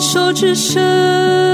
手之伸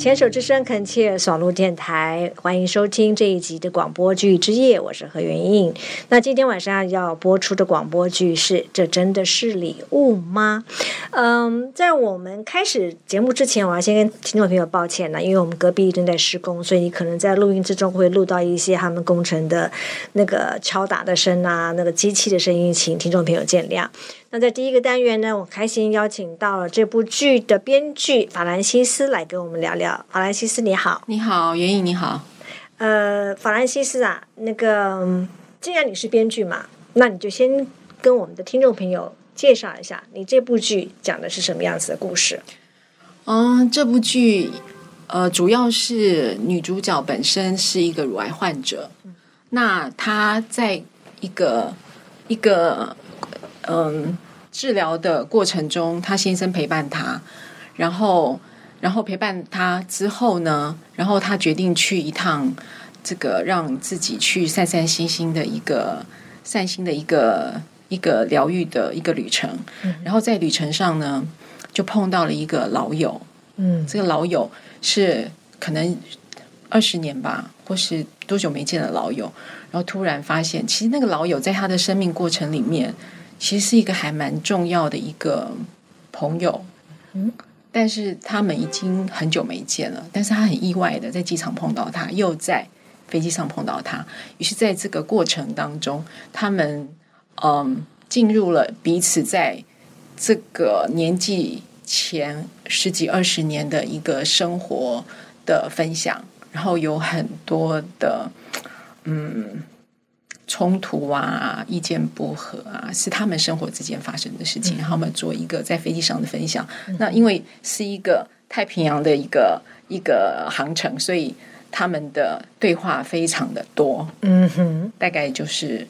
牵手之声恳切爽录电台，欢迎收听这一集的广播剧之夜，我是何元印。那今天晚上要播出的广播剧是《这真的是礼物吗》？嗯，在我们开始节目之前，我要先跟听众朋友抱歉了，因为我们隔壁正在施工，所以你可能在录音之中会录到一些他们工程的那个敲打的声啊，那个机器的声音，请听众朋友见谅。那在第一个单元呢，我开心邀请到了这部剧的编剧法兰西斯来跟我们聊聊。法兰西斯，你好。你好，袁颖，你好。呃，法兰西斯啊，那个嗯既然你是编剧嘛，那你就先跟我们的听众朋友介绍一下，你这部剧讲的是什么样子的故事？嗯，这部剧呃，主要是女主角本身是一个乳癌患者，那她在一个一个嗯治疗的过程中，他先生陪伴他，然后然后陪伴他之后呢，然后他决定去一趟这个让自己去散散心心的一个散心的一个一个疗愈的一个旅程，然后在旅程上呢，就碰到了一个老友，嗯。这个老友是可能二十年吧，或是多久没见的老友，然后突然发现，其实那个老友在他的生命过程里面，其实是一个还蛮重要的一个朋友。嗯，但是他们已经很久没见了，但是他很意外的在机场碰到他，又在飞机上碰到他，于是在这个过程当中，他们嗯进入了彼此在这个年纪前十几二十年的一个生活的分享，然后有很多的嗯冲突啊、意见不合啊，是他们生活之间发生的事情，然后我们做一个在飞机上的分享。那因为是一个太平洋的一个一个航程，所以他们的对话非常的多，嗯哼。大概就是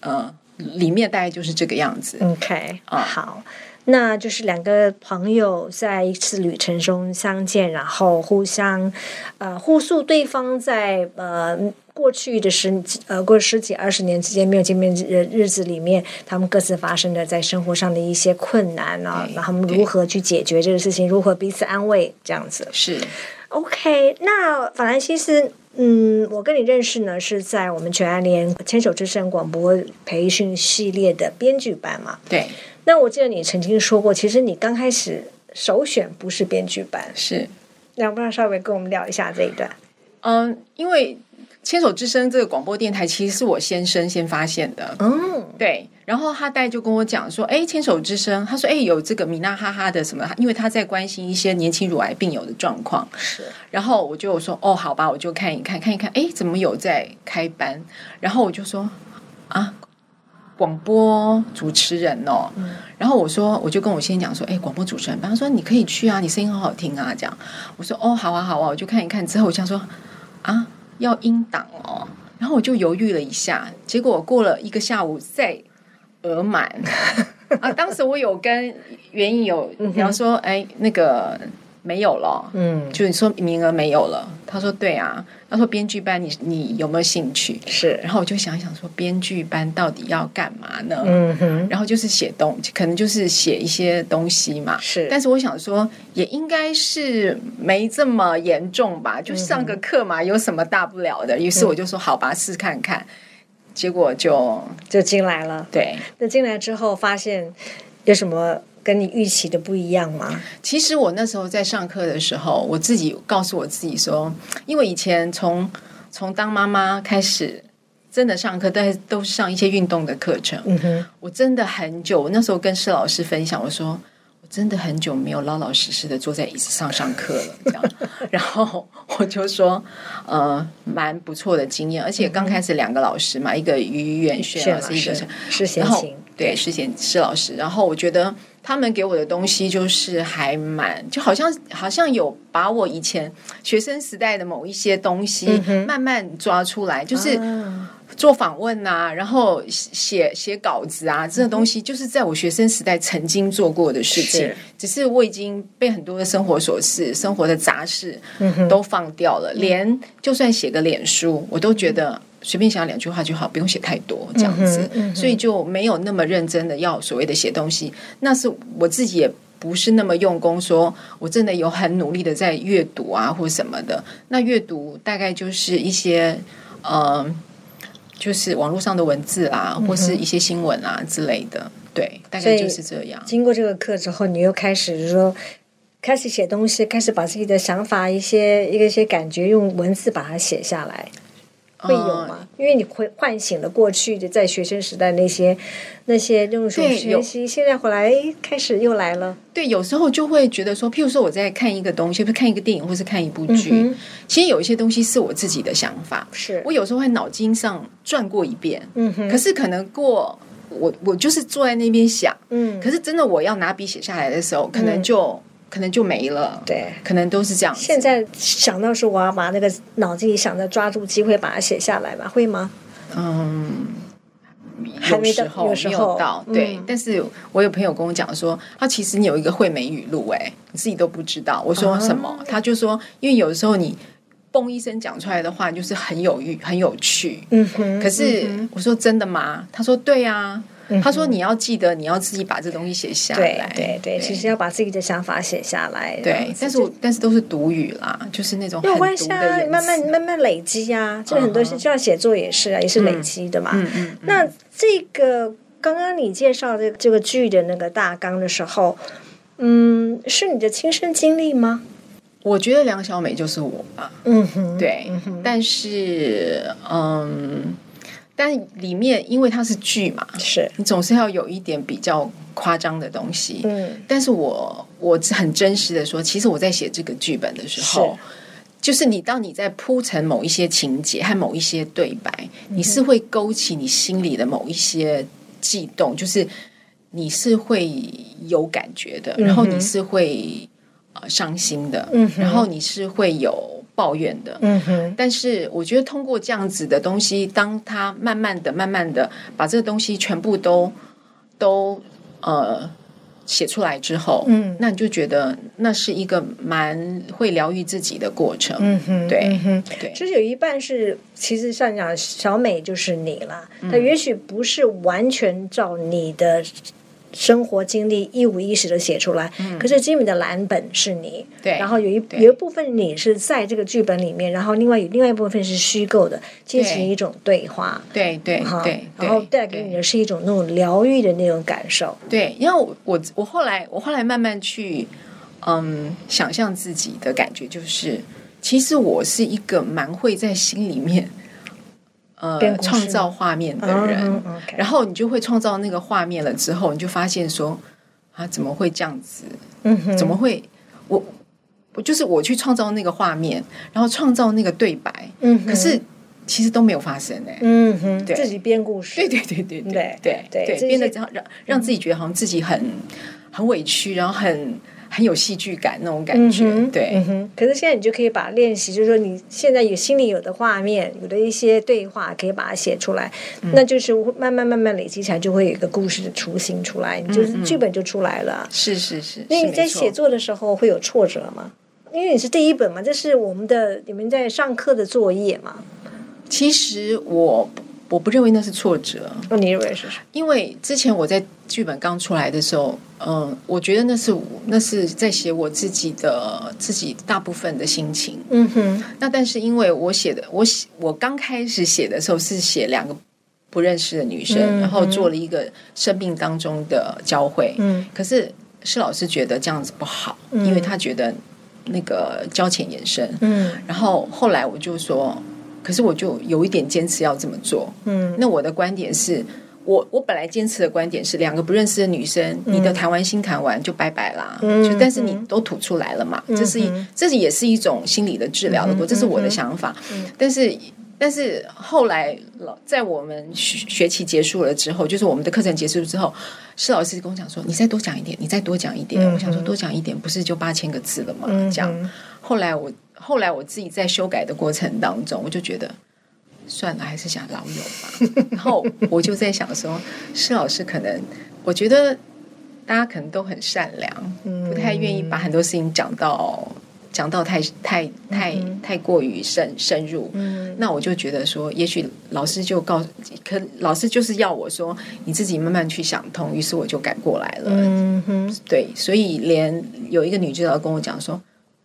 呃里面大概就是这个样子。，OK，、啊好。那就是两个朋友在一次旅程中相见，然后互相呃互诉对方在呃过去的十呃过十几二十年之间没有见面日日子里面，他们各自发生的在生活上的一些困难啊，然后他们如何去解决这个事情，如何彼此安慰这样子。是 OK，那法兰西斯，嗯，我跟你认识呢是在我们全安联牵手之声广播培训系列的编剧班嘛。对，那我记得你曾经说过，其实你刚开始首选不是编剧班，是。那要不要稍微跟我们聊一下这一段？嗯，因为牵手之声这个广播电台其实是我先生先发现的，嗯，对，然后他大概就跟我讲说，哎，牵手之声，他说，哎，有这个米娜哈哈的什么，因为他在关心一些年轻乳癌病友的状况，是，然后我就说，哦，好吧，我就看一看，看一看，哎，怎么有在开班？然后我就说，啊，广播主持人哦，然后我说，我就跟我先生讲说，哎，广播主持人班，他说你可以去啊，你声音很好听啊，这样，我说，哦，好啊，好啊，我就看一看，之后我想说，啊，要英档哦，然后我就犹豫了一下，结果过了一个下午再额满。啊，当时我有跟袁颖有聊说，哎，那个没有了，嗯，就你说名额没有了，他说对啊，他说编剧班你你有没有兴趣？是，然后我就想一想说，编剧班到底要干嘛呢？嗯哼，然后就是写东，可能就是写一些东西嘛。是但是我想说，也应该是没这么严重吧，就上个课嘛，有什么大不了的？于是我就说，好吧，试看看。结果就就进来了。对，那进来之后发现有什么跟你预期的不一样吗？其实我那时候在上课的时候，我自己告诉我自己说，因为以前从从当妈妈开始，真的上课都都是上一些运动的课程。嗯哼，我真的很久，我那时候跟施老师分享，我说我真的很久没有老老实实的坐在椅子上上课了，这样。然后我就说，呃，蛮不错的经验，而且刚开始两个老师嘛，一个于远轩老师，一个是然后琴，对，是贤施老师。然后我觉得他们给我的东西就是还蛮，就好像好像有把我以前学生时代的某一些东西慢慢抓出来，就是啊。做访问啊，然后写写稿子啊，这个东西就是在我学生时代曾经做过的事情。是，只是我已经被很多的生活琐事、生活的杂事嗯都放掉了，连就算写个脸书，我都觉得随便想两句话就好，不用写太多这样子，所以就没有那么认真的要所谓的写东西。那是我自己也不是那么用功，说我真的有很努力的在阅读啊或什么的。那阅读大概就是一些呃，就是网络上的文字啊，或是一些新闻啊之类的。对，大概就是这样。经过这个课之后，你又开始说。开始写东西，开始把自己的想法、一些一个一些感觉用文字把它写下来，会有呃吗？因为你会唤醒了过去的在学生时代那些那些用手对有。学习，现在回来诶开始又来了。对，有时候就会觉得说，譬如说我在看一个东西，看一个电影，或是看一部剧，嗯其实有一些东西是我自己的想法，是。我有时候会脑筋上转过一遍，嗯哼。可是可能过我我就是坐在那边想，嗯，可是真的我要拿笔写下来的时候，可能就、可能就没了，对。可能都是这样子。现在想到是我要把那个脑子里想着抓住机会把它写下来吧，会吗？嗯，还没到有时候到，嗯对。但是我有朋友跟我讲说，他其实你有一个惠美语录，哎，你自己都不知道。我说什么？啊他就说，因为有的时候你嘣一声讲出来的话，就是很有趣、很有趣。嗯哼。可是嗯我说真的吗？他说对啊。哼他说你要记得，你要自己把这东西写下来。对对对，其实要把自己的想法写下来。对但是我但是都是读语啦，就是那种没有很关系啊慢慢慢慢累积啊。这很多是就像写作也是啊，也是累积的嘛。嗯嗯，那这个刚刚你介绍这这个剧的那个大纲的时候，嗯，是你的亲身经历吗？我觉得梁小美就是我吧。嗯哼，对，但是嗯，但里面因为它是剧嘛，是，你总是要有一点比较夸张的东西。嗯。但是我我很真实的说，其实我在写这个剧本的时候。就是你，当你在铺陈某一些情节和某一些对白，你是会勾起你心里的某一些悸动，就是你是会有感觉的，然后你是会呃伤心的，嗯然后你是会有抱怨的，嗯哼，但是我觉得通过这样子的东西，当他慢慢的、慢慢的把这个东西全部都都呃写出来之后，嗯。那你就觉得那是一个蛮会疗愈自己的过程。嗯哼，对嗯哼。对，就是有一半是，其实像讲小美就是你啦，嗯。她也许不是完全照你的生活经历一五一十的写出来，可是基本的蓝本是你，嗯对然后有一有一部分你是在这个剧本里面，然后另外有另外一部分是虚构的，进行一种对话，对对哈对，然后带给你的是一种那种疗愈的那种感受，对，因为我我我后来我后来慢慢去嗯想象自己的感觉，就是其实我是一个蛮会在心里面呃，创造画面的人，然后你就会创造那个画面了。之后你就发现说，啊，怎么会这样子？嗯哼，怎么会？我我就是我去创造那个画面，然后创造那个对白。嗯，可是其实都没有发生诶。嗯哼对，自己编故事。对对对对对对对，编的让让让自己觉得好像自己很很委屈，然后很。很有戏剧感那种感觉，嗯对。嗯哼。可是现在你就可以把练习，就是说你现在有心里有的画面，有的一些对话，可以把它写出来，嗯那就是慢慢慢慢累积起来，就会有一个故事的雏形出来，你就是剧本就出来了。是是是，那你在写作的时候会有挫折吗？因为你是第一本嘛，这是我们的你们在上课的作业嘛。其实我我不认为那是挫折，那你认为是什么？因为之前我在剧本刚出来的时候，嗯，我觉得那是那是在写我自己的自己大部分的心情。嗯哼，那但是因为我写的，我写我刚开始写的时候是写两个不认识的女生，嗯然后做了一个生命当中的交汇。嗯可是施老师觉得这样子不好，嗯因为他觉得那个交浅言深。嗯然后后来我就说，可是我就有一点坚持要这么做。嗯那我的观点是。我我本来坚持的观点是，两个不认识的女生，你的谈完心谈完就拜拜啦。嗯就但是你都吐出来了嘛，这是这是也是一种心理的治疗的过，嗯这是我的想法。但是但是后来老在我们学学期结束了之后，就是我们的课程结束之后，施老师跟我讲说：“你再多讲一点，你再多讲一点。嗯我想说多讲一点，不是就八千个字了吗？嗯这样。后来我后来我自己在修改的过程当中，我就觉得。算了，还是想老友吧。然后我就在想说，施老师可能，我觉得大家可能都很善良，嗯不太愿意把很多事情讲到讲到太太太太过于深深入，嗯那我就觉得说，也许老师就告诉，可老师就是要我说你自己慢慢去想通，于是我就改过来了。嗯哼，对，所以连有一个女主角跟我讲说。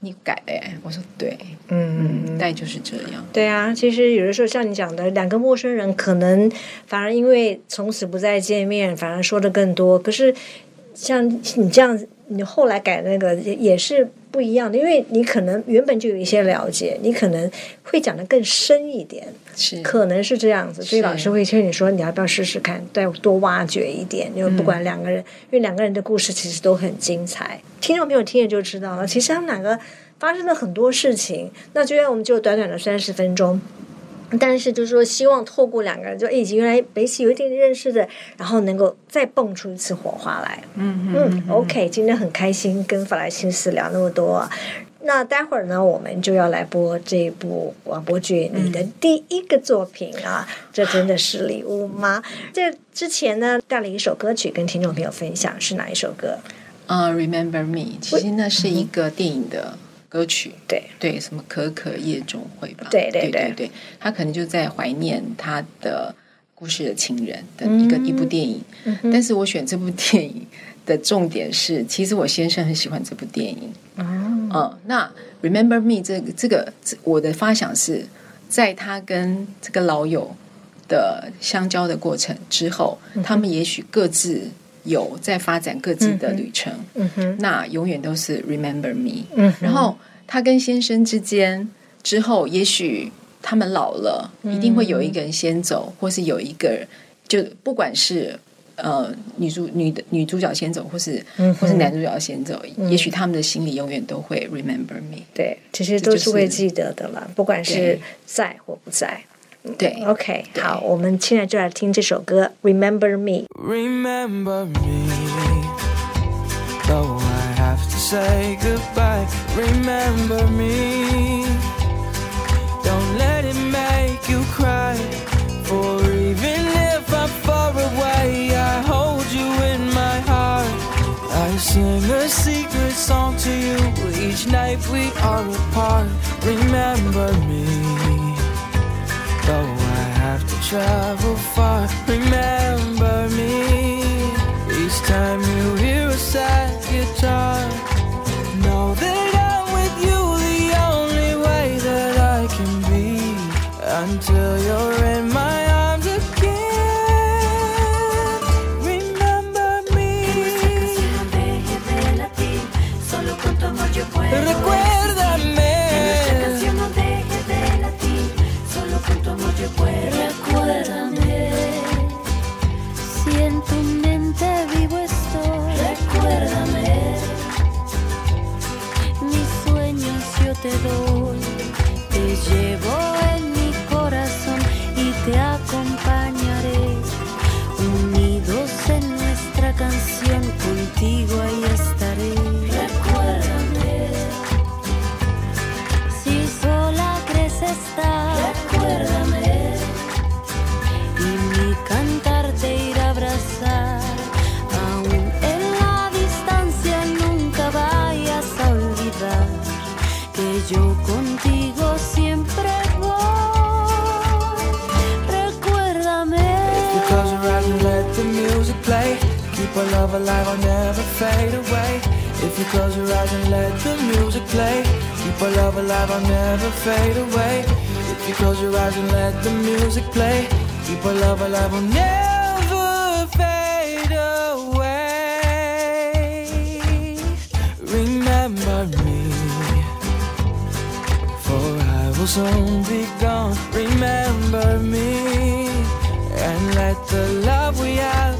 你改了耶？我说对，嗯嗯，大概就是这样。对啊，其实有的时候像你讲的，两个陌生人可能反而因为从此不再见面，反而说的更多。可是像你这样，你后来改那个也也是不一样的，因为你可能原本就有一些了解，你可能会讲的更深一点，是可能是这样子。所以老师会劝你说，你要不要试试看，再多挖掘一点？因为不管两个人，因为两个人的故事其实都很精彩，听众朋友听了就知道了。其实他们两个发生了很多事情，那就让我们就短短的三十分钟。但是就是说，希望透过两个人，就已经原来彼此有一点点认识的，然后能够再蹦出一次火花来。嗯嗯，OK，今天很开心跟法莱西斯聊那么多、啊。那待会儿呢，我们就要来播这部广播剧，你的第一个作品啊，这真的是礼物吗？这之前呢，带了一首歌曲跟听众朋友分享，是哪一首歌？啊、r e m e m b e r Me，其实那是一个电影的歌曲。对，对，什么可可夜总会吧？对对对对对，他可能就在怀念他的故事的情人的一个、一部电影。嗯但是我选这部电影的重点是，其实我先生很喜欢这部电影。哦，嗯，那 Remember Me 这个这个我的发想是在他跟这个老友的相交的过程之后，他们也许各自有在发展各自的旅程。嗯哼，那永远都是 Remember Me。嗯，然后他跟先生之间之后，也许他们老了，一定会有一个人先走，或是有一个人，就不管是呃女主女的女主角先走，或是、嗯或是男主角先走，也许他们的心里永远都会 Remember Me。对，其实都是会记得的啦，不管是在或不在。对 OK，对好，我们现在就来听这首歌《Remember Me》。 Remember me, though I have to say goodbye. Remember me, don't let it make you cry. For even if I'm far away, I hold you in my heart. I sing a secret song to you each night we are apart. Remember me. travel far, remember fade away. If you close your eyes and let the music play, keep our love alive, I'll never fade away. If you close your eyes and let the music play, keep our love alive, I'll never fade away. Remember me. For I will soon be gone. Remember me and let the love we have.